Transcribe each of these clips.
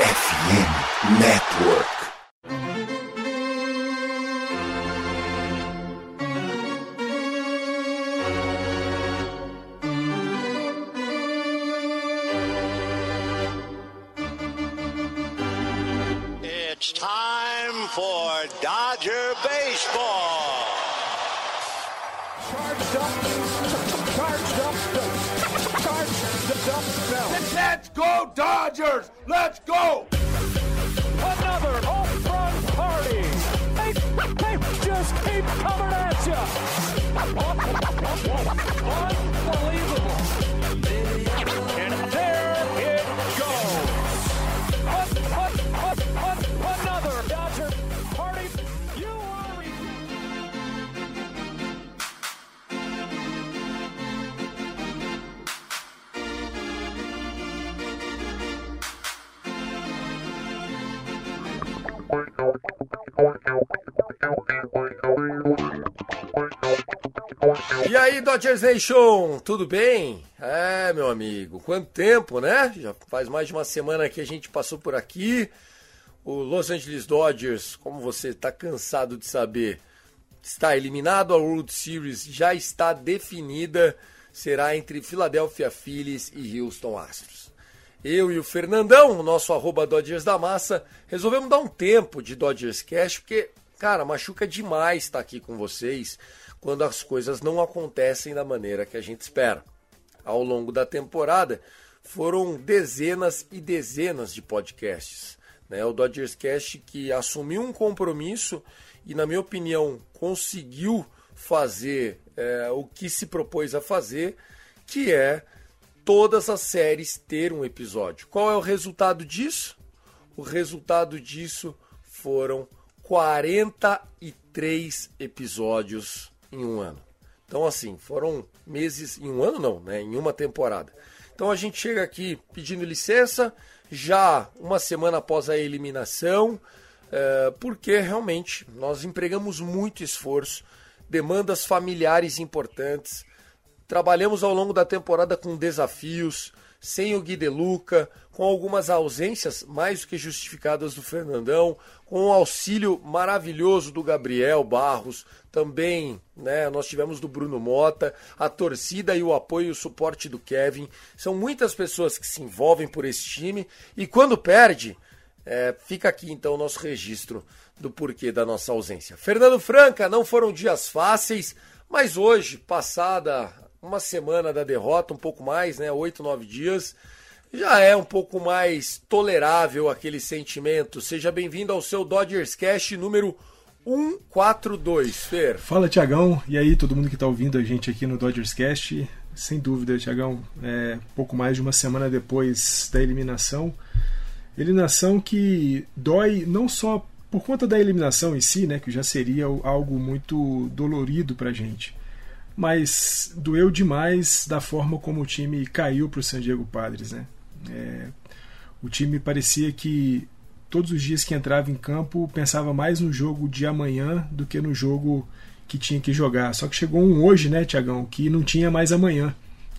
FM Network. It's time for Dodger Baseball. Charged up, charged up, charged up, Let's go Dodgers! Let's go! Another home run party. They, they just keep coming at you. Unbelievable. E aí, Dodgers Nation, tudo bem? É, meu amigo, quanto tempo, né? Já faz mais de uma semana que a gente passou por aqui. O Los Angeles Dodgers, como você está cansado de saber, está eliminado. A World Series já está definida. Será entre Philadelphia Phillies e Houston Astros. Eu e o Fernandão, o nosso arroba Dodgers da Massa, resolvemos dar um tempo de Dodgers Cash, porque, cara, machuca demais estar aqui com vocês quando as coisas não acontecem da maneira que a gente espera. Ao longo da temporada, foram dezenas e dezenas de podcasts. Né? O Dodgers Cast que assumiu um compromisso e, na minha opinião, conseguiu fazer é, o que se propôs a fazer, que é todas as séries ter um episódio. Qual é o resultado disso? O resultado disso foram 43 episódios em um ano. Então, assim, foram meses em um ano, não, né? Em uma temporada. Então a gente chega aqui pedindo licença, já uma semana após a eliminação, é, porque realmente nós empregamos muito esforço, demandas familiares importantes, Trabalhamos ao longo da temporada com desafios, sem o Gui De Luca, com algumas ausências mais do que justificadas do Fernandão, com o auxílio maravilhoso do Gabriel Barros, também né, nós tivemos do Bruno Mota, a torcida e o apoio e o suporte do Kevin. São muitas pessoas que se envolvem por esse time e quando perde, é, fica aqui então o nosso registro do porquê da nossa ausência. Fernando Franca, não foram dias fáceis, mas hoje, passada uma semana da derrota, um pouco mais, né? Oito, nove dias. Já é um pouco mais tolerável aquele sentimento. Seja bem-vindo ao seu Dodgers Cash número 142, Fer. Fala, Tiagão. E aí, todo mundo que está ouvindo a gente aqui no Dodgers Cast. Sem dúvida, Tiagão, é pouco mais de uma semana depois da eliminação. Eliminação que dói não só por conta da eliminação em si, né, que já seria algo muito dolorido para a gente, mas doeu demais da forma como o time caiu para o San Diego Padres, né? É, o time parecia que todos os dias que entrava em campo pensava mais no jogo de amanhã do que no jogo que tinha que jogar. Só que chegou um hoje, né, Tiagão, que não tinha mais amanhã.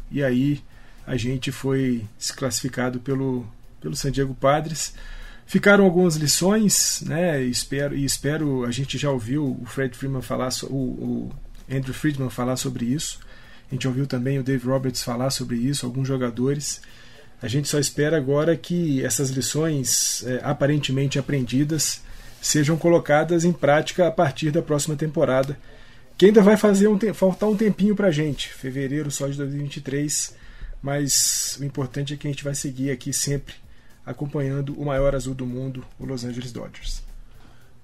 E aí a gente foi desclassificado pelo, pelo San Diego Padres. Ficaram algumas lições, né? Espero, e espero, a gente já ouviu o Fred Freeman falar, o, o Andrew Friedman falar sobre isso. A gente ouviu também o Dave Roberts falar sobre isso, alguns jogadores. A gente só espera agora que essas lições é, aparentemente aprendidas sejam colocadas em prática a partir da próxima temporada, que ainda vai fazer um faltar um tempinho para a gente, fevereiro só de 2023, mas o importante é que a gente vai seguir aqui sempre acompanhando o maior azul do mundo, o Los Angeles Dodgers.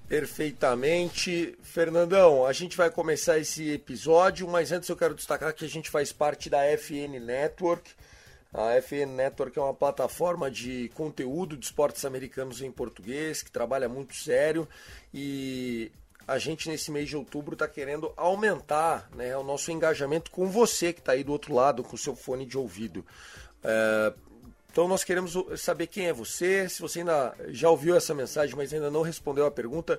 Perfeitamente. Fernandão, a gente vai começar esse episódio, mas antes eu quero destacar que a gente faz parte da FN Network. A FN Network é uma plataforma de conteúdo de esportes americanos em português, que trabalha muito sério e a gente nesse mês de outubro está querendo aumentar né, o nosso engajamento com você que está aí do outro lado com o seu fone de ouvido. É, então nós queremos saber quem é você. Se você ainda já ouviu essa mensagem, mas ainda não respondeu a pergunta,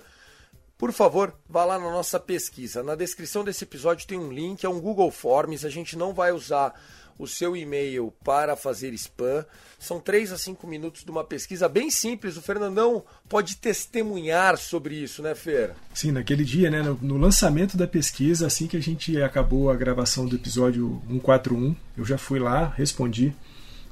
por favor, vá lá na nossa pesquisa. Na descrição desse episódio tem um link, é um Google Forms. A gente não vai usar o seu e-mail para fazer spam. São 3 a 5 minutos de uma pesquisa bem simples. O Fernandão pode testemunhar sobre isso, né, Fer? Sim, naquele dia, né, no, no lançamento da pesquisa, assim que a gente acabou a gravação do episódio 141, eu já fui lá, respondi.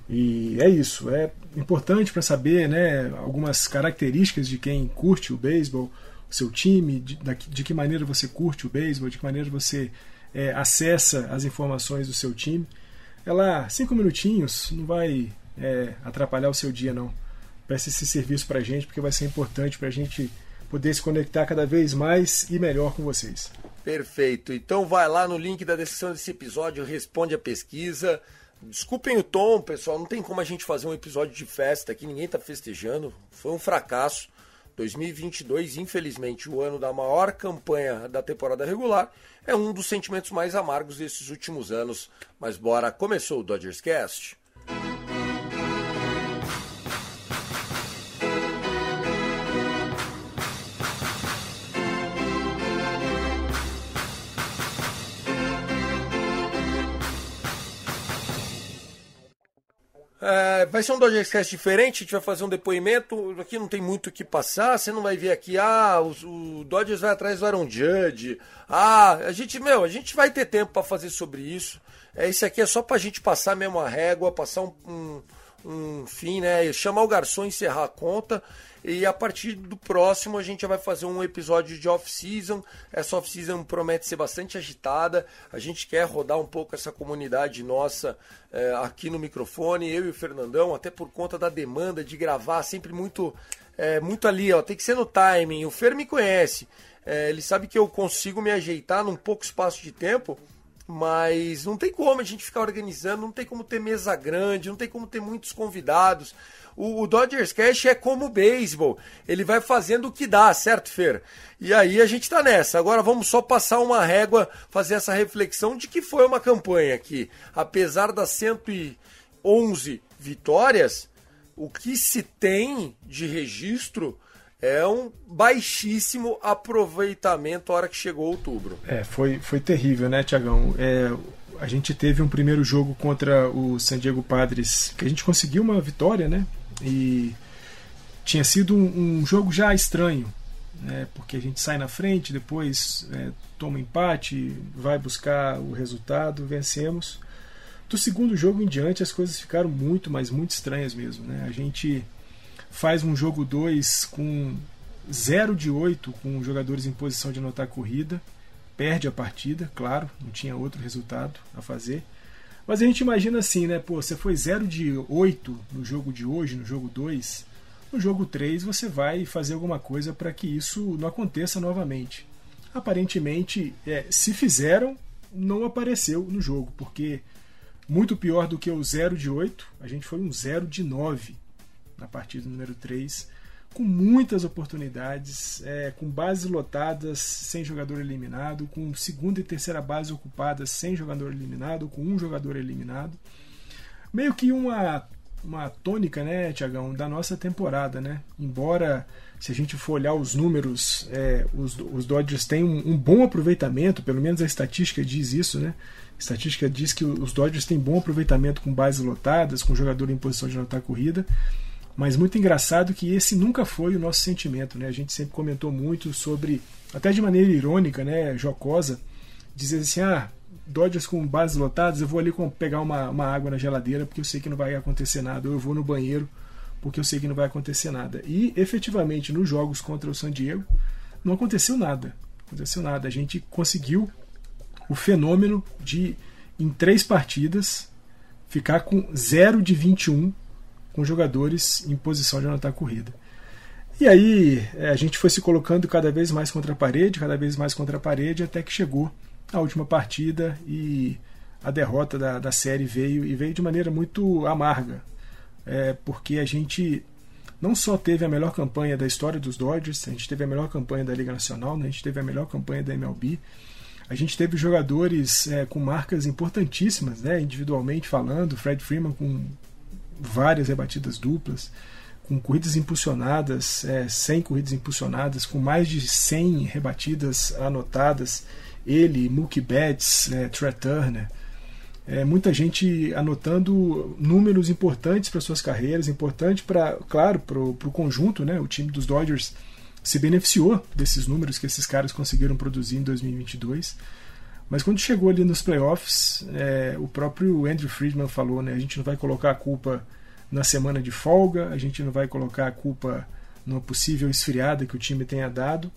E é isso, é importante para saber né, algumas características de quem curte o beisebol, o seu time, de, de que maneira você curte o beisebol, de que maneira você é, acessa as informações do seu time. É lá, cinco minutinhos, não vai é, atrapalhar o seu dia, não. Peça esse serviço para a gente, porque vai ser importante para a gente poder se conectar cada vez mais e melhor com vocês. Perfeito. Então vai lá no link da descrição desse episódio, responde a pesquisa. Desculpem o tom, pessoal, não tem como a gente fazer um episódio de festa aqui, ninguém está festejando. Foi um fracasso. 2022, infelizmente, o ano da maior campanha da temporada regular, é um dos sentimentos mais amargos desses últimos anos. Mas bora, começou o Dodgers Cast. É, vai ser um Dodgers Cast diferente, a gente vai fazer um depoimento. Aqui não tem muito o que passar. Você não vai ver aqui, ah, o, o Dodgers vai atrás do Aaron Judge. Ah, a gente, meu, a gente vai ter tempo para fazer sobre isso. É, esse aqui é só pra gente passar mesmo a régua, passar um, um, um fim, né? Chamar o garçom, encerrar a conta. E a partir do próximo a gente vai fazer um episódio de off-season. Essa off-season promete ser bastante agitada. A gente quer rodar um pouco essa comunidade nossa é, aqui no microfone, eu e o Fernandão, até por conta da demanda de gravar sempre muito, é, muito ali, ó. Tem que ser no timing. O Fer me conhece. É, ele sabe que eu consigo me ajeitar num pouco espaço de tempo mas não tem como a gente ficar organizando, não tem como ter mesa grande, não tem como ter muitos convidados. O, o Dodgers Cash é como o beisebol, ele vai fazendo o que dá, certo, Fer? E aí a gente tá nessa. Agora vamos só passar uma régua, fazer essa reflexão de que foi uma campanha que, apesar das 111 vitórias, o que se tem de registro é um baixíssimo aproveitamento a hora que chegou outubro. É, foi, foi terrível, né, Tiagão? É, a gente teve um primeiro jogo contra o San Diego Padres, que a gente conseguiu uma vitória, né? E tinha sido um, um jogo já estranho, né? Porque a gente sai na frente, depois é, toma empate, vai buscar o resultado, vencemos. Do segundo jogo em diante as coisas ficaram muito, mas muito estranhas mesmo, né? A gente faz um jogo 2 com 0 de 8 com jogadores em posição de anotar corrida, perde a partida, claro, não tinha outro resultado a fazer. Mas a gente imagina assim, né? Pô, você foi 0 de 8 no jogo de hoje, no jogo 2. No jogo 3 você vai fazer alguma coisa para que isso não aconteça novamente. Aparentemente, é, se fizeram, não apareceu no jogo, porque muito pior do que o 0 de 8, a gente foi um 0 de 9 na partida número 3, com muitas oportunidades, é, com bases lotadas sem jogador eliminado, com segunda e terceira base ocupadas sem jogador eliminado, com um jogador eliminado. Meio que uma, uma tônica, né, Tiagão, da nossa temporada, né? Embora, se a gente for olhar os números, é, os, os Dodgers têm um, um bom aproveitamento, pelo menos a estatística diz isso, né? A estatística diz que os Dodgers têm bom aproveitamento com bases lotadas, com jogador em posição de anotar corrida, mas muito engraçado que esse nunca foi o nosso sentimento, né? A gente sempre comentou muito sobre, até de maneira irônica, né, jocosa, dizer assim, ah, Dodgers com bases lotadas, eu vou ali pegar uma, uma água na geladeira porque eu sei que não vai acontecer nada, ou eu vou no banheiro porque eu sei que não vai acontecer nada. E efetivamente nos jogos contra o San Diego não aconteceu nada. Não aconteceu nada. A gente conseguiu o fenômeno de em três partidas ficar com 0 de 21 com jogadores em posição de anotar a corrida. E aí é, a gente foi se colocando cada vez mais contra a parede, cada vez mais contra a parede, até que chegou a última partida e a derrota da, da série veio e veio de maneira muito amarga, é, porque a gente não só teve a melhor campanha da história dos Dodgers, a gente teve a melhor campanha da Liga Nacional, né, a gente teve a melhor campanha da MLB, a gente teve jogadores é, com marcas importantíssimas, né, individualmente falando, Fred Freeman com várias rebatidas duplas, com corridas impulsionadas, é, 100 corridas impulsionadas, com mais de 100 rebatidas anotadas, ele, Mookie Betts, é, Trey Turner. É, muita gente anotando números importantes para suas carreiras, importante para, claro, para o conjunto, né? O time dos Dodgers se beneficiou desses números que esses caras conseguiram produzir em 2022. Mas quando chegou ali nos playoffs, é, o próprio Andrew Friedman falou, né? A gente não vai colocar a culpa na semana de folga, a gente não vai colocar a culpa numa possível esfriada que o time tenha dado.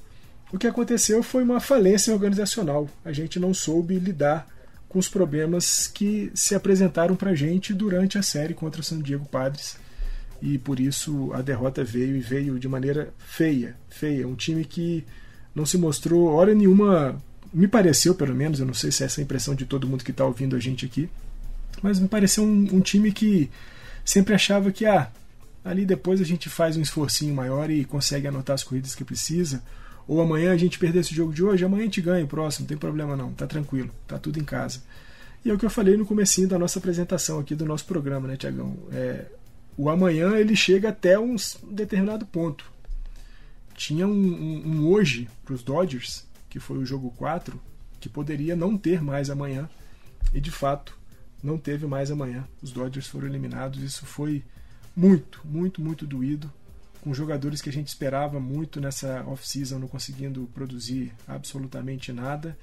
O que aconteceu foi uma falência organizacional. A gente não soube lidar com os problemas que se apresentaram para a gente durante a série contra o San Diego Padres. E por isso a derrota veio e veio de maneira feia, feia. Um time que não se mostrou hora nenhuma, me pareceu pelo menos, eu não sei se é essa a impressão de todo mundo que está ouvindo a gente aqui, mas me pareceu um, um time que sempre achava que ah, ali depois a gente faz um esforcinho maior e consegue anotar as corridas que precisa ou amanhã a gente perder esse jogo de hoje, amanhã a gente ganha o próximo, não tem problema não, tá tranquilo, tá tudo em casa. E é o que eu falei no comecinho da nossa apresentação aqui do nosso programa, né, Tiagão? É, o amanhã ele chega até um determinado ponto. Tinha um, um, um hoje para os Dodgers, que foi o jogo 4, que poderia não ter mais amanhã, e de fato não teve mais amanhã. Os Dodgers foram eliminados, isso foi muito, muito, muito doído com jogadores que a gente esperava muito nessa off-season não conseguindo produzir absolutamente nada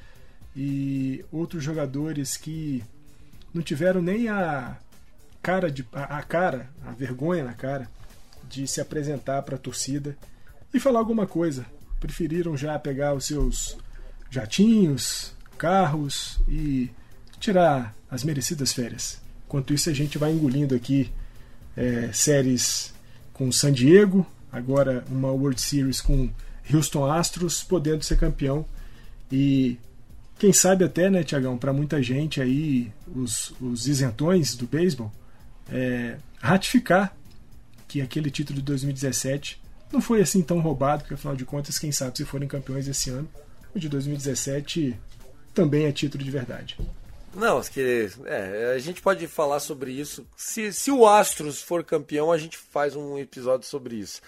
e outros jogadores que não tiveram nem a cara de a, cara, a vergonha na cara de se apresentar para a torcida e falar alguma coisa. Preferiram já pegar os seus jatinhos, carros e tirar as merecidas férias. Enquanto isso a gente vai engolindo aqui é, séries com San Diego, agora uma World Series com Houston Astros podendo ser campeão e quem sabe até, né, Tiagão, para muita gente aí, os, os isentões do beisebol, é, ratificar que aquele título de 2017 não foi assim tão roubado, porque afinal de contas, quem sabe se forem campeões esse ano, o de 2017 também é título de verdade. Não, que é, a gente pode falar sobre isso. Se, se o Astros for campeão, a gente faz um episódio sobre isso.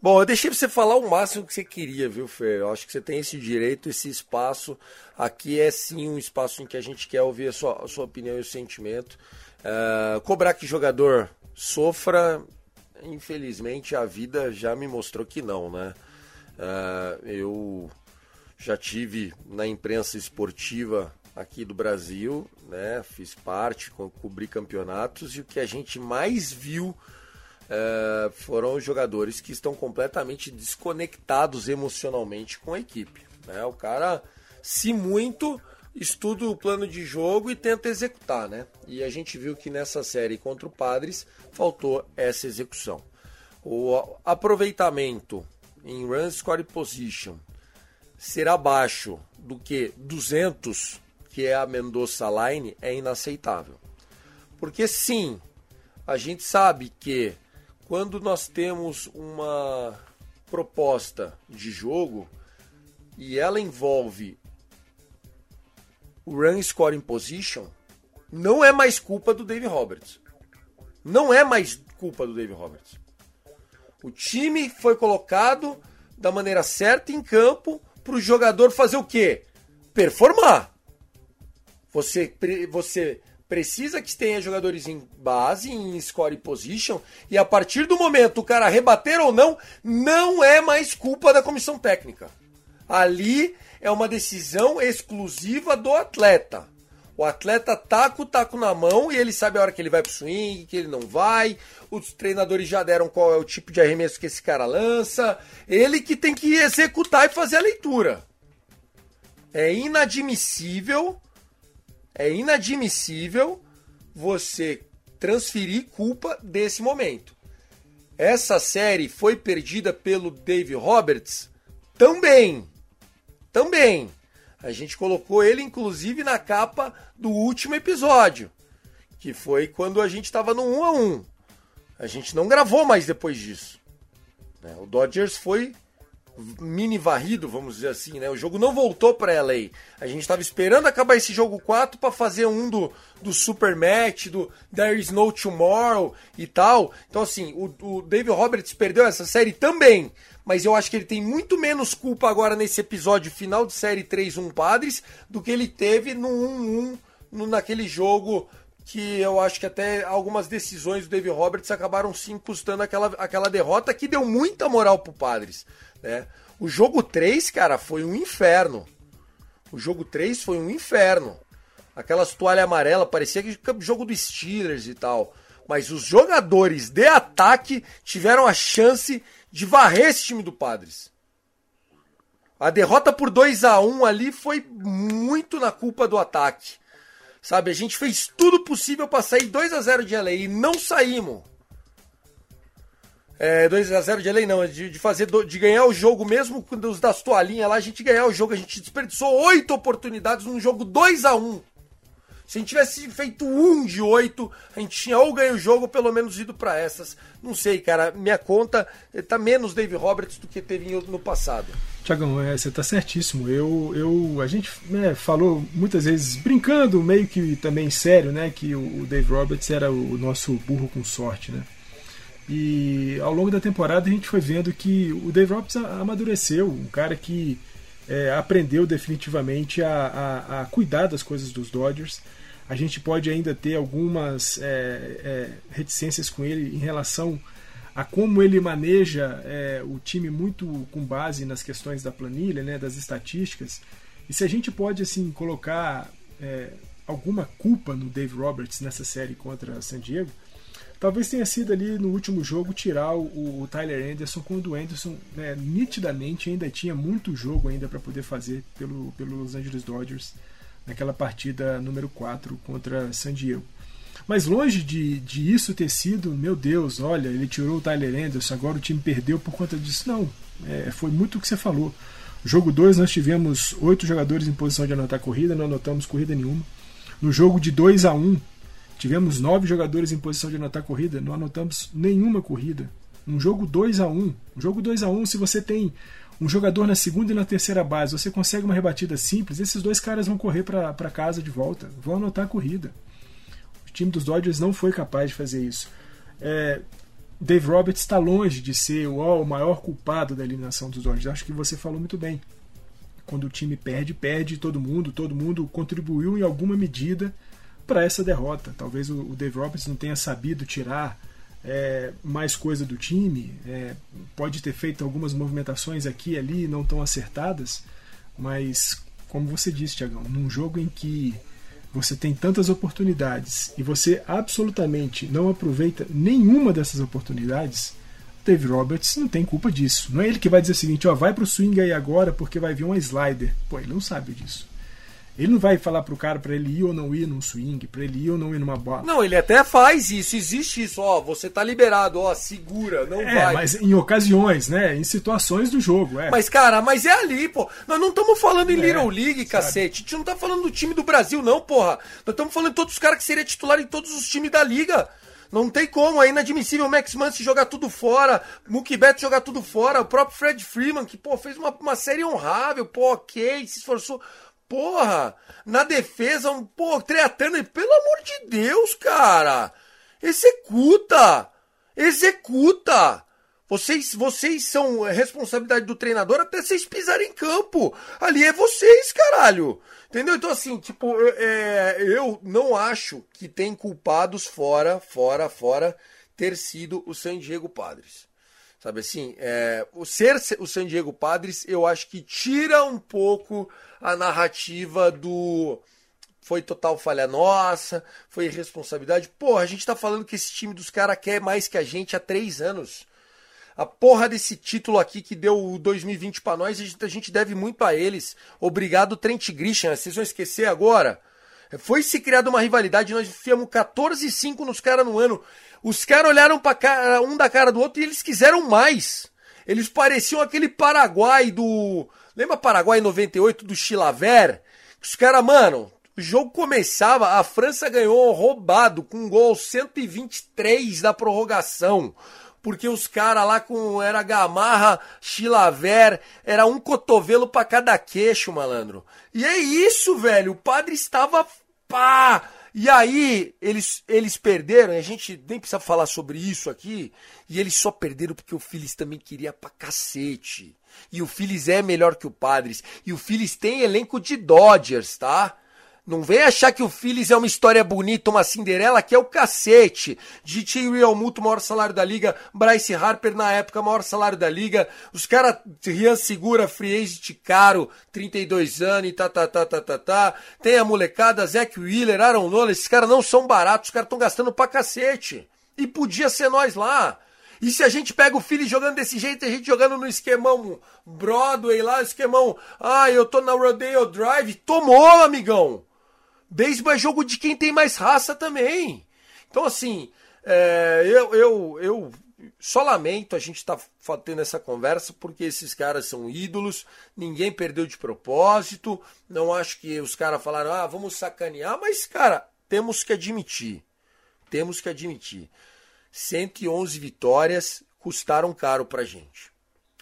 Bom, eu deixei você falar o máximo que você queria, viu, Fer? Eu acho que você tem esse direito, esse espaço. Aqui é sim um espaço em que a gente quer ouvir a sua, a sua opinião e o sentimento. Uh, cobrar que jogador sofra, infelizmente a vida já me mostrou que não, né? Uh, eu já tive na imprensa esportiva aqui do Brasil, né? Fiz parte, cobri campeonatos e o que a gente mais viu é, foram os jogadores que estão completamente desconectados emocionalmente com a equipe. Né? O cara, se muito, estuda o plano de jogo e tenta executar, né? E a gente viu que nessa série contra o Padres faltou essa execução. O aproveitamento em run score position ser abaixo do que 200 que é a Mendoza Line, é inaceitável. Porque sim, a gente sabe que quando nós temos uma proposta de jogo e ela envolve o run scoring position, não é mais culpa do Dave Roberts. Não é mais culpa do Dave Roberts. O time foi colocado da maneira certa em campo para o jogador fazer o quê? Performar. Você, você precisa que tenha jogadores em base, em score position, e a partir do momento o cara rebater ou não, não é mais culpa da comissão técnica. Ali é uma decisão exclusiva do atleta. O atleta tá com o taco na mão e ele sabe a hora que ele vai pro swing, que ele não vai. Os treinadores já deram qual é o tipo de arremesso que esse cara lança. Ele que tem que executar e fazer a leitura. É inadmissível é inadmissível você transferir culpa desse momento. Essa série foi perdida pelo Dave Roberts também. Também. A gente colocou ele inclusive na capa do último episódio, que foi quando a gente estava no 1 a 1. A gente não gravou mais depois disso. Né? O Dodgers foi mini varrido, vamos dizer assim, né? O jogo não voltou para LA. A gente estava esperando acabar esse jogo 4 para fazer um do, do Super Match, do There is No Tomorrow e tal. Então, assim, o, o David Roberts perdeu essa série também. Mas eu acho que ele tem muito menos culpa agora nesse episódio final de série 3-1 Padres do que ele teve no 1-1 no, naquele jogo que eu acho que até algumas decisões do David Roberts acabaram sim custando aquela, aquela derrota que deu muita moral pro Padres, né? O jogo 3, cara, foi um inferno. O jogo 3 foi um inferno. Aquelas toalhas amarelas, parecia que jogo do Steelers e tal. Mas os jogadores de ataque tiveram a chance de varrer esse time do Padres. A derrota por 2 a 1 ali foi muito na culpa do ataque. Sabe, a gente fez tudo possível para sair 2 a 0 de LA e não saímos. É, 2 a 0 de LA não, de, de fazer de ganhar o jogo mesmo com os das toalhinhas lá, a gente ganhar o jogo, a gente desperdiçou oito oportunidades num jogo 2 a 1. Se a gente tivesse feito um de oito, a gente tinha ou ganho o jogo ou pelo menos ido para essas. Não sei, cara. Minha conta tá menos Dave Roberts do que teve no passado. Tiagão, é, você tá certíssimo. Eu, eu, a gente né, falou muitas vezes, brincando, meio que também sério, né? Que o, o Dave Roberts era o nosso burro com sorte, né? E ao longo da temporada a gente foi vendo que o Dave Roberts amadureceu, um cara que é, aprendeu definitivamente a, a, a, cuidar das coisas dos Dodgers a gente pode ainda ter algumas é, é, reticências com ele em relação a como ele maneja é, o time muito com base nas questões da planilha, né, das estatísticas. E se a gente pode assim colocar é, alguma culpa no Dave Roberts nessa série contra San Diego, talvez tenha sido ali no último jogo tirar o, o Tyler Anderson quando o Anderson né, nitidamente ainda tinha muito jogo ainda para poder fazer pelo, pelo Los Angeles Dodgers naquela partida número 4 contra San Diego. Mas longe de, de isso ter sido, meu Deus, olha, ele tirou o Tyler Anderson, agora o time perdeu por conta disso. Não, é, foi muito o que você falou. Jogo 2 nós tivemos oito jogadores em posição de anotar corrida, não anotamos corrida nenhuma. No jogo de 2 a 1 um, tivemos nove jogadores em posição de anotar corrida, não anotamos nenhuma corrida. Um jogo 2 a 1 um, jogo 2 a 1 um, se você tem um jogador na segunda e na terceira base, você consegue uma rebatida simples, esses dois caras vão correr para casa de volta, vão anotar corrida. O time dos Dodgers não foi capaz de fazer isso. É, Dave Roberts está longe de ser o, o maior culpado da eliminação dos Dodgers. Acho que você falou muito bem. Quando o time perde, perde todo mundo, todo mundo contribuiu em alguma medida para essa derrota. Talvez o, o Dave Roberts não tenha sabido tirar é, mais coisa do time, é, pode ter feito algumas movimentações aqui e ali não tão acertadas, mas como você disse, Tiagão, num jogo em que você tem tantas oportunidades e você absolutamente não aproveita nenhuma dessas oportunidades, Dave Roberts não tem culpa disso. Não é ele que vai dizer o seguinte, ó, vai pro swing aí agora porque vai vir uma slider. Pô, ele não sabe disso. Ele não vai falar pro cara para ele ir ou não ir num swing, para ele ir ou não ir numa bola. Não, ele até faz isso, existe isso, ó, você tá liberado, ó, segura, não é, vai. mas em ocasiões, né, em situações do jogo, é. Mas cara, mas é ali, pô. Nós não estamos falando em é, Little League, sabe. cacete. A gente não tá falando do time do Brasil não, porra. Nós estamos falando de todos os caras que seriam titular em todos os times da liga. Não tem como, é inadmissível o Max Muncy jogar tudo fora, Mookie Betts jogar tudo fora, o próprio Fred Freeman, que, pô, fez uma, uma série honrável, pô, ok, se esforçou. Porra, na defesa, um pô, Treatano, pelo amor de Deus, cara. Executa! Executa! Vocês, vocês são responsabilidade do treinador até vocês pisarem em campo. Ali é vocês, caralho. Entendeu? Então, assim, tipo, é, eu não acho que tem culpados fora, fora, fora ter sido o San Diego Padres. Sabe assim, é, o ser o San Diego Padres, eu acho que tira um pouco a narrativa do foi total falha nossa, foi irresponsabilidade. Porra, a gente tá falando que esse time dos caras quer mais que a gente há três anos. A porra desse título aqui que deu o 2020 para nós, a gente, deve muito a eles. Obrigado, Trent Grisham. Vocês vão esquecer agora? Foi se criada uma rivalidade, nós enfiamos 14-5 nos caras no ano. Os caras olharam pra cara, um da cara do outro e eles quiseram mais. Eles pareciam aquele Paraguai do. Lembra Paraguai 98 do Chilaver? Os caras, mano, o jogo começava, a França ganhou roubado com um gol 123 da prorrogação. Porque os caras lá com era Gamarra, Chilaver, era um cotovelo para cada queixo, malandro. E é isso, velho. O padre estava pá, e aí, eles, eles perderam, e a gente nem precisa falar sobre isso aqui, e eles só perderam porque o Phillies também queria pra cacete. E o Phillies é melhor que o Padres. E o Phillies tem elenco de Dodgers, tá? Não vem achar que o Phillies é uma história bonita, uma Cinderela, que é o cacete. GT Real Muto, maior salário da liga. Bryce Harper, na época, maior salário da liga. Os caras, Rian Segura, free agent caro, 32 anos e tá, tá, tá, tá, tá, tá. Tem a molecada, Zach Wheeler, Aaron Nola. Esses caras não são baratos, os caras estão gastando pra cacete. E podia ser nós lá. E se a gente pega o Philly jogando desse jeito, a gente jogando no esquemão Broadway lá, esquemão, ah, eu tô na Rodeo Drive, tomou, amigão. Beisebol é jogo de quem tem mais raça também. Então, assim, é, eu, eu, eu só lamento a gente estar tá tendo essa conversa porque esses caras são ídolos, ninguém perdeu de propósito. Não acho que os caras falaram, ah, vamos sacanear, mas, cara, temos que admitir. Temos que admitir. 111 vitórias custaram caro pra gente.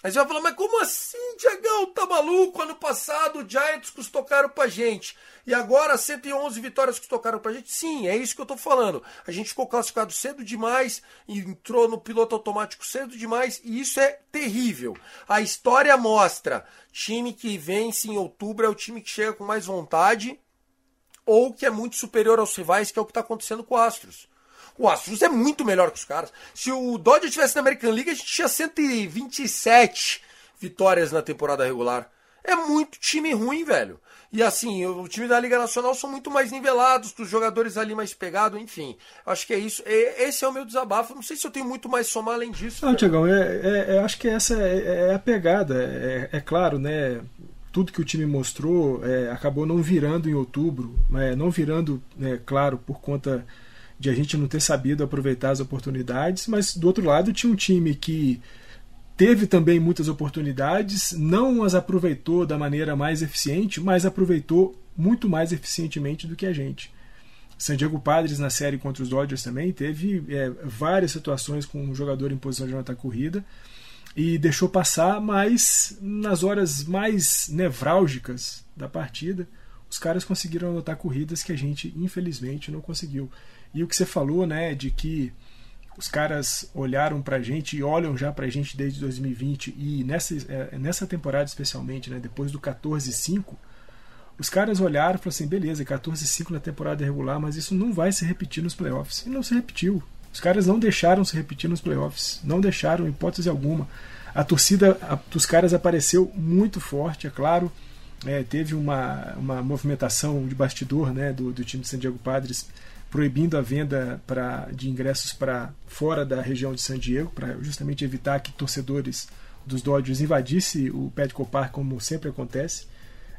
Aí você vai falar, mas como assim, Tiagão? Tá maluco? Ano passado o Giants custou caro pra gente. E agora 111 vitórias custou caro pra gente? Sim, é isso que eu tô falando. A gente ficou classificado cedo demais, entrou no piloto automático cedo demais, e isso é terrível. A história mostra: time que vence em outubro é o time que chega com mais vontade, ou que é muito superior aos rivais, que é o que tá acontecendo com o Astros. O Astros é muito melhor que os caras. Se o Dodgers estivesse na American League, a gente tinha 127 vitórias na temporada regular. É muito time ruim, velho. E assim, o time da Liga Nacional são muito mais nivelados, os jogadores ali mais pegados, enfim. Acho que é isso. Esse é o meu desabafo. Não sei se eu tenho muito mais somar além disso. Não, Tiagão, é, é, é, acho que essa é, é a pegada. É, é, claro, né? Tudo que o time mostrou é, acabou não virando em outubro, né, não virando, né, claro, por conta de a gente não ter sabido aproveitar as oportunidades, mas do outro lado tinha um time que teve também muitas oportunidades, não as aproveitou da maneira mais eficiente, mas aproveitou muito mais eficientemente do que a gente. San Diego Padres na série contra os Dodgers também teve é, várias situações com um jogador em posição de nota corrida e deixou passar, mas nas horas mais nevrálgicas da partida, os caras conseguiram anotar corridas que a gente infelizmente não conseguiu. E o que você falou, né, de que os caras olharam pra gente e olham já pra gente desde 2020 e nessa, é, nessa temporada especialmente, né, depois do 14-5, os caras olharam e falaram assim, beleza, 14-5 na temporada regular, mas isso não vai se repetir nos playoffs. E não se repetiu. Os caras não deixaram se repetir nos playoffs. Não deixaram, hipótese alguma. A torcida a, dos caras apareceu muito forte, é claro. É, teve uma, uma movimentação de bastidor né, do, do time de San Diego Padres proibindo a venda pra, de ingressos para fora da região de San Diego, para justamente evitar que torcedores dos Dodgers invadissem o Petco Park, como sempre acontece,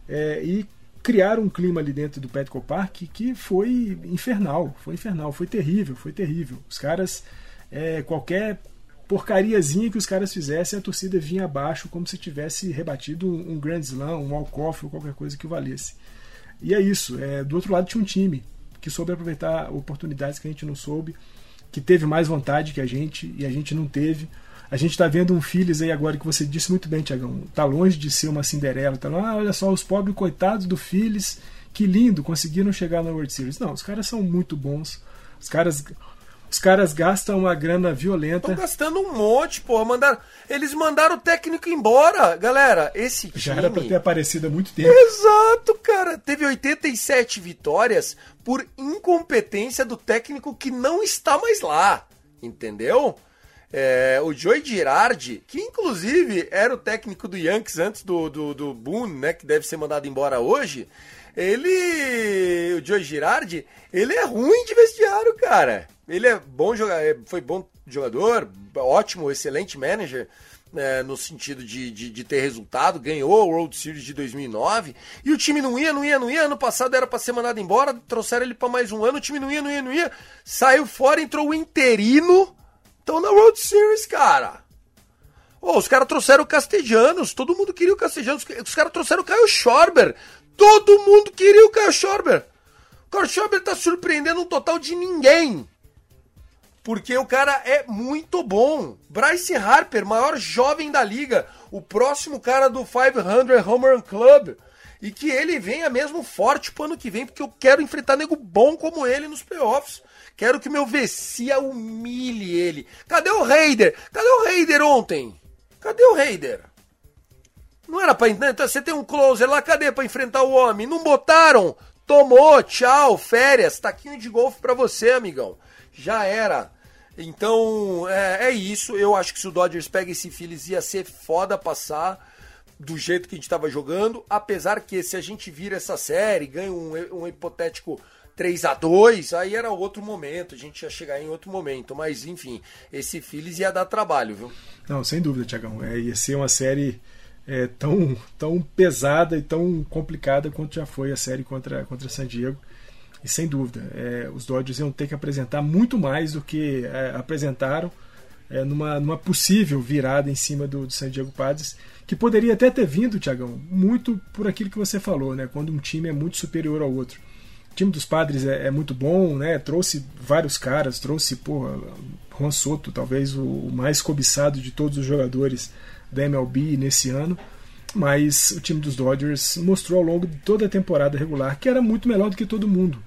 é, e criaram um clima ali dentro do Petco Park que foi infernal, foi infernal, foi terrível, foi terrível. Os caras, é, qualquer porcariazinha que os caras fizessem, a torcida vinha abaixo como se tivesse rebatido um, um Grand Slam, um walk-off ou qualquer coisa que valesse. E é isso. É, do outro lado tinha um time que soube aproveitar oportunidades que a gente não soube, que teve mais vontade que a gente e a gente não teve. A gente está vendo um Phillies aí agora que você disse muito bem, Tiagão. Tá longe de ser uma Cinderela. Tá ah, olha só, os pobres coitados do Phillies, que lindo, conseguiram chegar na World Series. Não, os caras são muito bons. Os caras os caras gastam uma grana violenta. Estão gastando um monte, pô. Mandaram, eles mandaram o técnico embora. Galera, esse time... Já era pra ter aparecido há muito tempo. Exato, cara. Teve 87 vitórias por incompetência do técnico que não está mais lá. Entendeu? É, o Joey Girardi, que inclusive era o técnico do Yankees antes do, do, do Boone, né? Que deve ser mandado embora hoje. Ele. O Joey Girardi, ele é ruim de vestiário, cara. Ele é bom jogador, é, foi bom jogador, ótimo, excelente manager. É, no sentido de, de, de, ter resultado, ganhou o World Series de 2009 e o time não ia, não ia, não ia. Ano passado era para ser mandado embora, trouxeram ele para mais um ano. O time não ia, não ia, não ia. Saiu fora, entrou o interino. Estão na World Series, cara. Oh, os caras trouxeram o Castellanos, todo mundo queria o Castellanos. Os caras trouxeram o Caio Schorber, todo mundo queria o Caio Schorber. O Caio Schorber tá surpreendendo um total de ninguém. Porque o cara é muito bom. Bryce Harper, maior jovem da liga. O próximo cara do 500 Home Run Club. E que ele venha mesmo forte pro ano que vem, porque eu quero enfrentar nego bom como ele nos playoffs. Quero que meu Vessia humilhe ele. Cadê o Raider? Cadê o Raider ontem? Cadê o Raider? Não era pra. Você tem um closer lá, cadê pra enfrentar o homem? Não botaram? tomou, tchau, férias, taquinho de golfe para você, amigão. Já era. Então, é, é, isso. Eu acho que se o Dodgers pega esse Phillies ia ser foda passar do jeito que a gente estava jogando. Apesar que se a gente vira essa série, ganha um, um hipotético 3 a 2 aí era outro momento, a gente ia chegar em outro momento. Mas, enfim, esse Phillies ia dar trabalho, viu? Não, sem dúvida, Tiagão. É, ia ser uma série é, tão, tão pesada e tão complicada quanto já foi a série contra, contra San Diego. E sem dúvida, é, os Dodgers iam ter que apresentar muito mais do que é, apresentaram é, numa, numa possível virada em cima do, do San Diego Padres, que poderia até ter vindo, Tiagão, muito por aquilo que você falou, né? Quando um time é muito superior ao outro. O time dos Padres é, é muito bom, né? Trouxe vários caras, trouxe, porra, Juan Soto, talvez o, o mais cobiçado de todos os jogadores da MLB nesse ano mas o time dos Dodgers mostrou ao longo de toda a temporada regular que era muito melhor do que todo mundo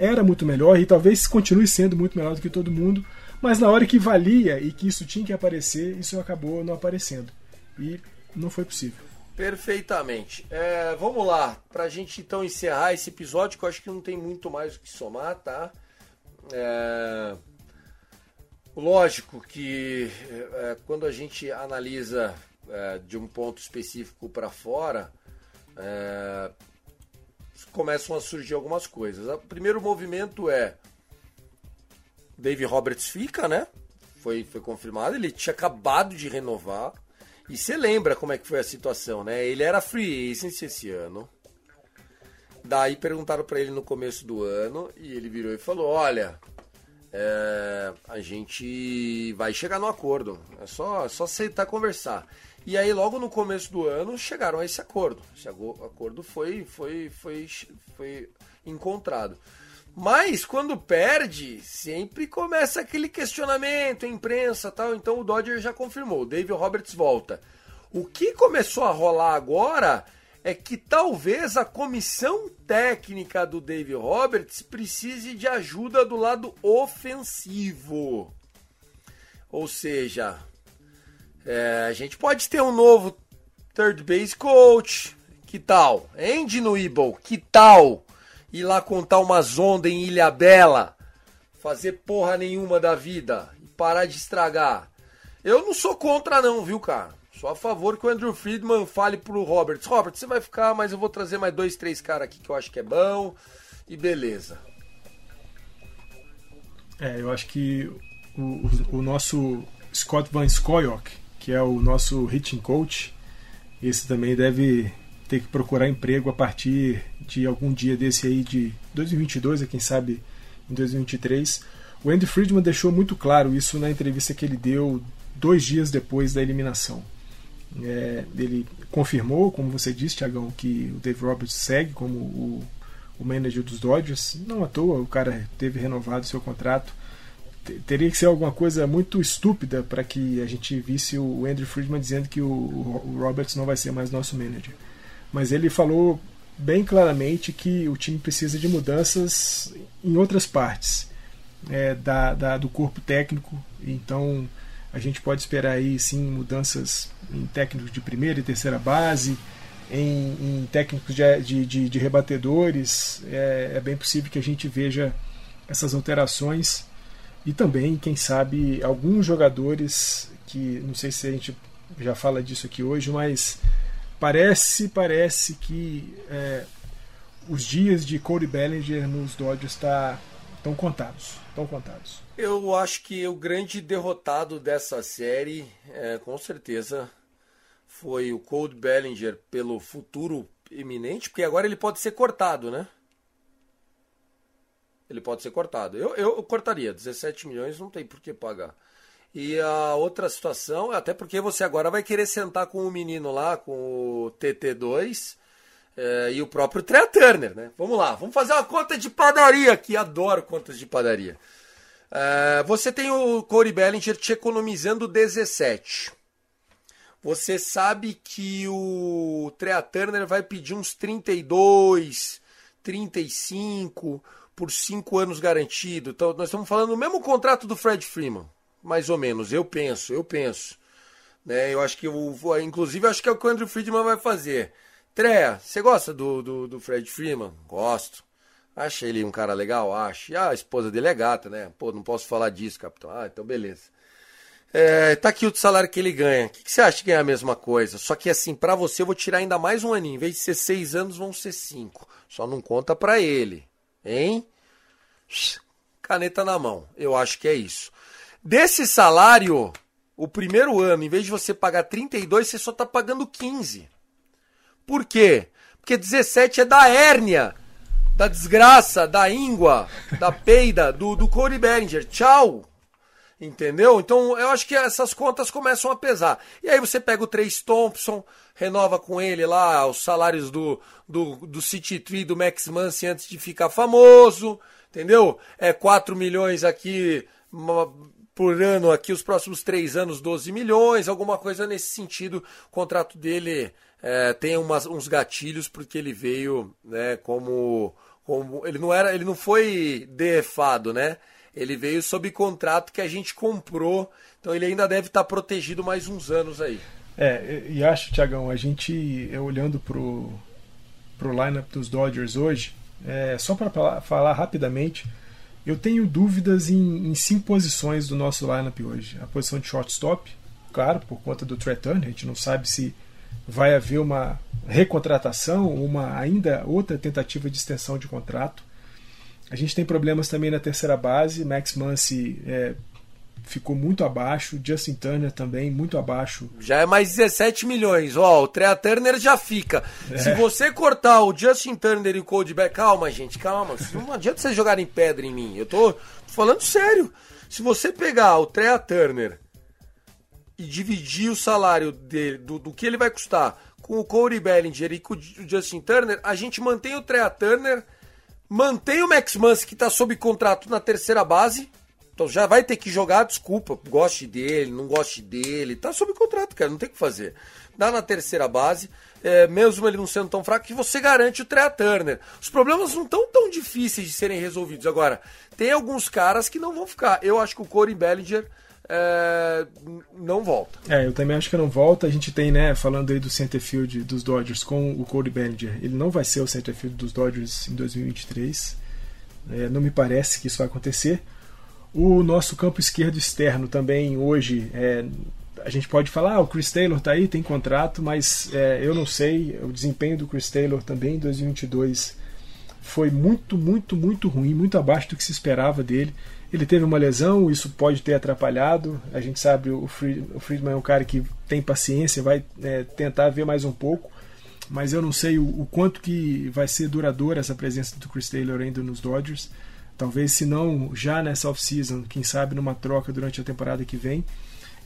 era muito melhor e talvez continue sendo muito melhor do que todo mundo, mas na hora que valia e que isso tinha que aparecer, isso acabou não aparecendo. E não foi possível. Perfeitamente. É, vamos lá, para a gente então encerrar esse episódio, que eu acho que não tem muito mais o que somar, tá? É... Lógico que é, quando a gente analisa é, de um ponto específico para fora, é, começam a surgir algumas coisas. O primeiro movimento é Dave Roberts fica, né? Foi, foi confirmado, ele tinha acabado de renovar. E você lembra como é que foi a situação, né? Ele era free agent esse ano. Daí perguntaram para ele no começo do ano e ele virou e falou: Olha, é, a gente vai chegar no acordo. É só, só aceitar conversar. E aí, logo no começo do ano, chegaram a esse acordo. Esse acordo foi, foi, foi, foi encontrado. Mas quando perde, sempre começa aquele questionamento, imprensa tal. Então o Dodger já confirmou, o David Roberts volta. O que começou a rolar agora é que talvez a comissão técnica do David Roberts precise de ajuda do lado ofensivo. Ou seja, é, a gente pode ter um novo third base coach. Que tal? Andy Newell, que tal? Ir lá contar uma zonda em Ilha Bela. Fazer porra nenhuma da vida. E parar de estragar. Eu não sou contra não, viu, cara? Sou a favor que o Andrew Friedman fale pro Roberts. Roberts, você vai ficar, mas eu vou trazer mais dois, três caras aqui que eu acho que é bom. E beleza. É, eu acho que o, o, o nosso Scott Van Scoyock que é o nosso hitting coach. Esse também deve ter que procurar emprego a partir de algum dia desse aí de 2022, quem sabe em 2023. O Andy Friedman deixou muito claro isso na entrevista que ele deu dois dias depois da eliminação. É, ele confirmou, como você disse, Tiagão, que o Dave Roberts segue como o, o manager dos Dodgers. Não à toa, o cara teve renovado seu contrato teria que ser alguma coisa muito estúpida para que a gente visse o Andrew Friedman dizendo que o, Roberts não vai ser mais nosso manager. Mas ele falou bem claramente que o time precisa de mudanças em outras partes é, da, da, do corpo técnico. Então a gente pode esperar aí sim mudanças em técnicos de primeira e terceira base, em, em técnicos de, de, de, de rebatedores. É, é bem possível que a gente veja essas alterações e também, quem sabe, alguns jogadores que não sei se a gente já fala disso aqui hoje, mas parece, parece que é, os dias de Cody Bellinger nos Dodgers tá, estão contados. Estão contados. Eu acho que o grande derrotado dessa série, é, com certeza, foi o Cody Bellinger pelo futuro iminente, porque agora ele pode ser cortado, né? Ele pode ser cortado. Eu, eu cortaria, 17 milhões não tem por que pagar. E a outra situação, até porque você agora vai querer sentar com o menino lá, com o TT2 é, e o próprio Trea Turner, né? Vamos lá, vamos fazer uma conta de padaria aqui, adoro contas de padaria. É, você tem o Corey Bellinger te economizando 17. Você sabe que o Trea Turner vai pedir uns 32, 35 por cinco anos garantido. Então, nós estamos falando do mesmo contrato do Fred Freeman, mais ou menos. Eu penso, eu penso. Né? Eu acho que, o, inclusive, acho que é o que o Andrew Friedman vai fazer. Treia, você gosta do, do, do Fred Freeman? Gosto. Acha ele um cara legal? Acha. Ah, a esposa dele é gata, né? Pô, não posso falar disso, capitão. Ah, então beleza. É, tá aqui o salário que ele ganha. O que, que você acha que é a mesma coisa? Só que assim, para você eu vou tirar ainda mais um aninho. Em vez de ser seis anos, vão ser cinco. Só não conta pra ele. Hein? Caneta na mão. Eu acho que é isso. Desse salário, o primeiro ano, em vez de você pagar 32, você só tá pagando 15. Por quê? Porque 17 é da hérnia, da desgraça, da íngua, da peida, do, do Cody Bellinger. Tchau! Entendeu? Então eu acho que essas contas começam a pesar. E aí você pega o Trace Thompson, renova com ele lá os salários do, do, do City Tree, do Max Muncy antes de ficar famoso, entendeu? É 4 milhões aqui por ano, aqui os próximos 3 anos 12 milhões, alguma coisa nesse sentido. O contrato dele é, tem umas, uns gatilhos porque ele veio né, como, como. Ele não era. Ele não foi defado, né? Ele veio sob contrato que a gente comprou, então ele ainda deve estar protegido mais uns anos aí. É, e acho, Tiagão, a gente olhando pro, pro lineup dos Dodgers hoje, é, só para falar rapidamente, eu tenho dúvidas em, em, cinco posições do nosso lineup hoje. A posição de shortstop, claro, por conta do Trey Turner, a gente não sabe se vai haver uma recontratação, uma ainda outra tentativa de extensão de contrato. A gente tem problemas também na terceira base. Max Muncy é, ficou muito abaixo. Justin Turner também muito abaixo. Já é mais 17 milhões. Ó, o Trea Turner já fica. É. Se você cortar o Justin Turner e o Cody Beck, calma, gente, calma. Não adianta vocês jogarem pedra em mim. Eu tô falando sério. Se você pegar o Trea Turner e dividir o salário dele, do, do que ele vai custar com o Cody Bellinger e com o Justin Turner, a gente mantém o Trea Turner Mantém o Max Muncy, que está sob contrato na terceira base. Então já vai ter que jogar, desculpa, goste dele, não goste dele. Tá sob contrato, cara, não tem o que fazer. Dá na terceira base, é, mesmo ele não sendo tão fraco, que você garante o Trea Turner. Os problemas não estão tão difíceis de serem resolvidos. Agora, tem alguns caras que não vão ficar. Eu acho que o Corey Bellinger é, não volta. É, eu também acho que não volta. A gente tem, né, falando aí do centerfield dos Dodgers com o Cody Bellinger, ele não vai ser o centerfield dos Dodgers em 2023. É, não me parece que isso vai acontecer. O nosso campo esquerdo externo também hoje, é, a gente pode falar, ah, o Chris Taylor tá aí, tem contrato, mas é, eu não sei. O desempenho do Chris Taylor também em 2022 foi muito, muito, muito ruim, muito abaixo do que se esperava dele. Ele teve uma lesão, isso pode ter atrapalhado. A gente sabe o, Friedman é um cara que tem paciência, vai é, tentar ver mais um pouco, mas eu não sei o, o, quanto que vai ser duradoura essa presença do Chris Taylor ainda nos Dodgers. Talvez, se não, já nessa off-season, quem sabe numa troca durante a temporada que vem.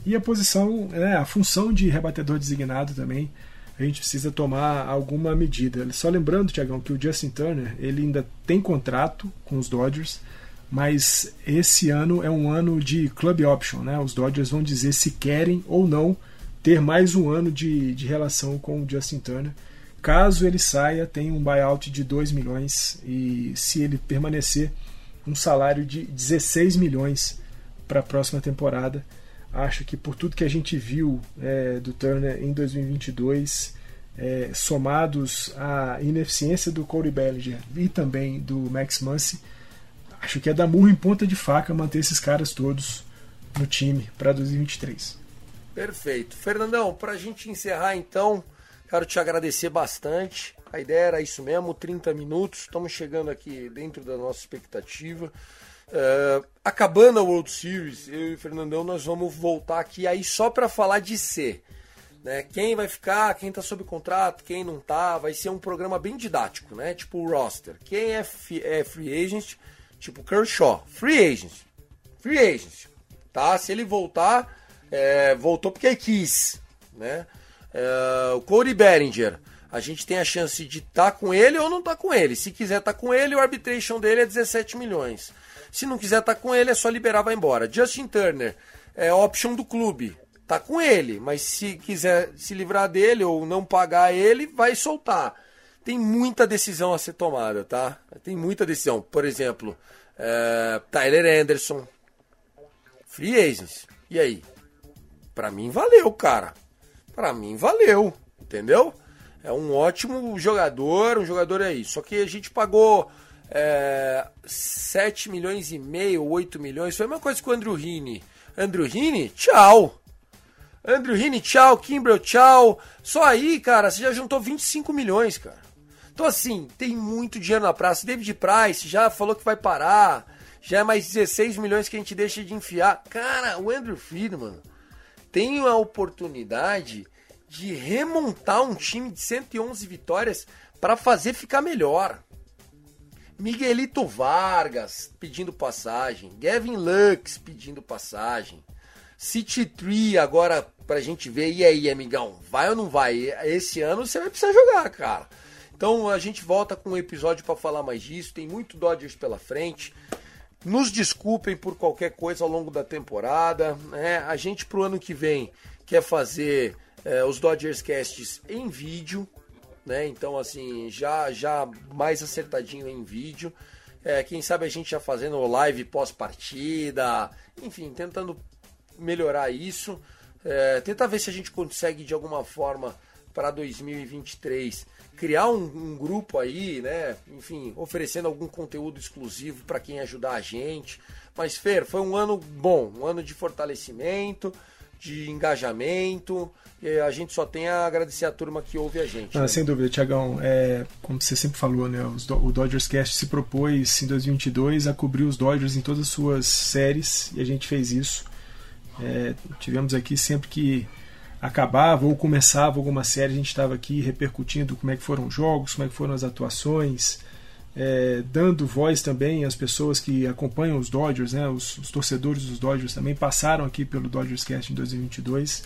E a posição, é, a função de rebatedor designado também, a gente precisa tomar alguma medida. Só lembrando, Tiagão, que o Justin Turner ele ainda tem contrato com os Dodgers mas esse ano é um ano de club option, né? Os Dodgers vão dizer se querem ou não ter mais um ano de, de relação com o Justin Turner. Caso ele saia, tem um buyout de 2 milhões e se ele permanecer, um salário de 16 milhões para a próxima temporada. Acho que por tudo que a gente viu é, do Turner em 2022, é, somados à ineficiência do Corey Bellinger e também do Max Muncy, Acho que é dar murro em ponta de faca manter esses caras todos no time para 2023. Perfeito. Fernandão, para a gente encerrar então, quero te agradecer bastante. A ideia era isso mesmo, 30 minutos. Estamos chegando aqui dentro da nossa expectativa. Uh, acabando a World Series, eu e o Fernandão, nós vamos voltar aqui aí só para falar de C. Né? Quem vai ficar, quem está sob contrato, quem não tá. Vai ser um programa bem didático, né? Tipo o roster. Quem é, é free agent Tipo Kershaw, free agent. Free agent. Tá? Se ele voltar, é, voltou porque quis. Né? É, o Cody Bellinger. A gente tem a chance de estar tá com ele ou não estar tá com ele. Se quiser estar tá com ele, o arbitration dele é 17 milhões. Se não quiser estar tá com ele, é só liberar, vai embora. Justin Turner é option do clube. Tá com ele, mas se quiser se livrar dele ou não pagar ele, vai soltar tem muita decisão a ser tomada, tá? Tem muita decisão. Por exemplo, é, Tyler Anderson, free agents. E aí? Para mim valeu, cara. Para mim valeu, entendeu? É um ótimo jogador, um jogador aí. Só que a gente pagou é, 7 milhões e meio, 8 milhões. Foi a mesma coisa com o Andrew Heaney. Andrew Heaney, tchau. Andrew Heaney, tchau. Kimbrel, tchau. Só aí, cara, você já juntou 25 milhões, cara. Então, assim, tem muito dinheiro na praça. David Price já falou que vai parar. Já é mais 16 milhões que a gente deixa de enfiar. Cara, o Andrew Friedman tem a oportunidade de remontar um time de 111 vitórias para fazer ficar melhor. Miguelito Vargas pedindo passagem, Gavin Lux pedindo passagem, City Tree agora pra gente ver, e aí, amigão, vai ou não vai? Esse ano você vai precisar jogar, cara. Então a gente volta com um episódio para falar mais disso, tem muito Dodgers pela frente. Nos desculpem por qualquer coisa ao longo da temporada. Né? A gente pro ano que vem quer fazer é, os Dodgers Casts em vídeo, né? Então, assim, já, já mais acertadinho em vídeo. É, quem sabe a gente já fazendo live pós-partida, enfim, tentando melhorar isso. É, tentar ver se a gente consegue de alguma forma para 2023 criar um, um, grupo aí, né? Enfim, oferecendo algum conteúdo exclusivo para quem ajudar a gente. Mas, Fer, foi um ano bom, um ano de fortalecimento de engajamento. a gente só tem a agradecer a turma que ouve a gente. Ah, né? Sem dúvida, Tiagão. É, como você sempre falou, né, o Dodgers Cast se propôs em 2022 a cobrir os Dodgers em todas as suas séries e a gente fez isso. É, tivemos aqui sempre que acabava ou começava alguma série, a gente estava aqui repercutindo como é que foram os jogos, como é que foram as atuações, é, dando voz também às pessoas que acompanham os Dodgers, né, os, os, torcedores dos Dodgers também passaram aqui pelo Dodgers Cast em 2022.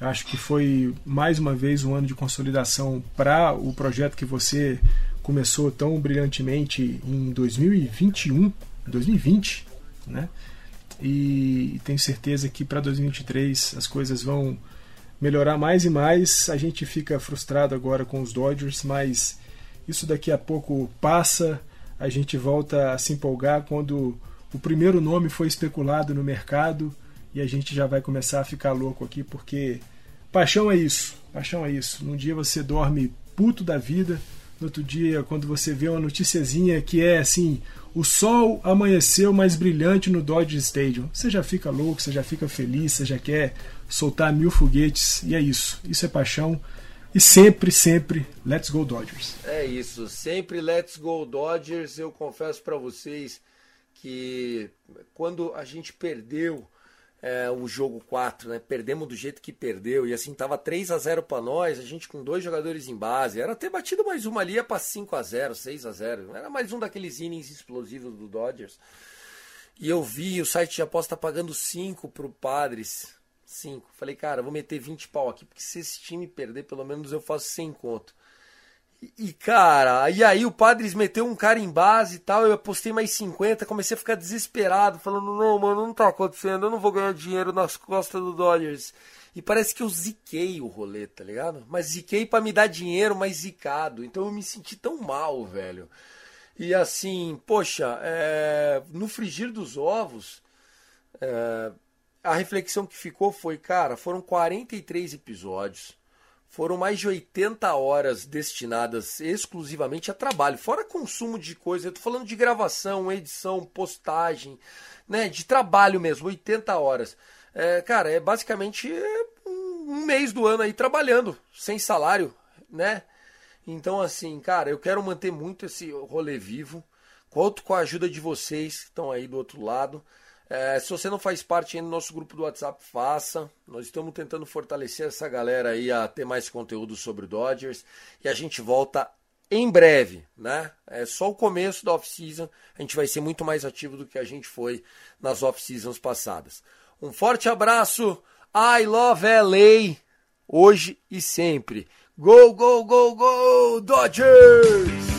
Eu acho que foi mais uma vez um ano de consolidação para o projeto que você começou tão brilhantemente em 2021, 2020, né? E tenho certeza que para 2023 as coisas vão melhorar mais e mais. A gente fica frustrado agora com os Dodgers, mas isso daqui a pouco passa, a gente volta a se empolgar quando o primeiro nome foi especulado no mercado e a gente já vai começar a ficar louco aqui, porque paixão é isso, paixão é isso. Num dia você dorme puto da vida, no outro dia, quando você vê uma noticiazinha que é assim: o sol amanheceu mais brilhante no Dodge Stadium, você já fica louco, você já fica feliz, você já quer soltar mil foguetes, e é isso. Isso é paixão. E sempre, sempre, let's go Dodgers. É isso, sempre let's go Dodgers. Eu confesso para vocês que quando a gente perdeu é, o jogo 4, né? Perdemos do jeito que perdeu. E assim, tava 3 a 0 para nós, a gente com dois jogadores em base. Era ter batido mais uma ali, ia pra 5 a 0 6 a 0 Era mais um daqueles innings explosivos do Dodgers. E eu vi o site de aposta pagando 5 pro Padres 5. Falei, cara, vou meter 20 pau aqui, porque se esse time perder, pelo menos eu faço 100 conto. E, cara, e aí o Padres meteu um cara em base e tal, eu apostei mais 50, comecei a ficar desesperado, falando, não, mano, não tá acontecendo, eu não vou ganhar dinheiro nas costas do Dodgers. E parece que eu ziquei o rolê, tá ligado? Mas ziquei para me dar dinheiro, mas zicado. Então eu me senti tão mal, velho. E assim, poxa, é... no frigir dos ovos, é a reflexão que ficou foi, cara, foram 43 episódios, foram mais de 80 horas destinadas exclusivamente a trabalho, fora consumo de coisa, eu tô falando de gravação, edição, postagem, né, de trabalho mesmo, 80 horas. É, cara, é basicamente um mês do ano aí trabalhando, sem salário, né? Então, assim, cara, eu quero manter muito esse rolê vivo. Conto com a ajuda de vocês que estão aí do outro lado. É, se você não faz parte ainda do nosso grupo do WhatsApp, faça. Nós estamos tentando fortalecer essa galera aí a ter mais conteúdo sobre o Dodgers. E a gente volta em breve, né? É só o começo da off-season. A gente vai ser muito mais ativo do que a gente foi nas off-seasons passadas. Um forte abraço. I love LA. Hoje e sempre. Go, go, go, go, Dodgers!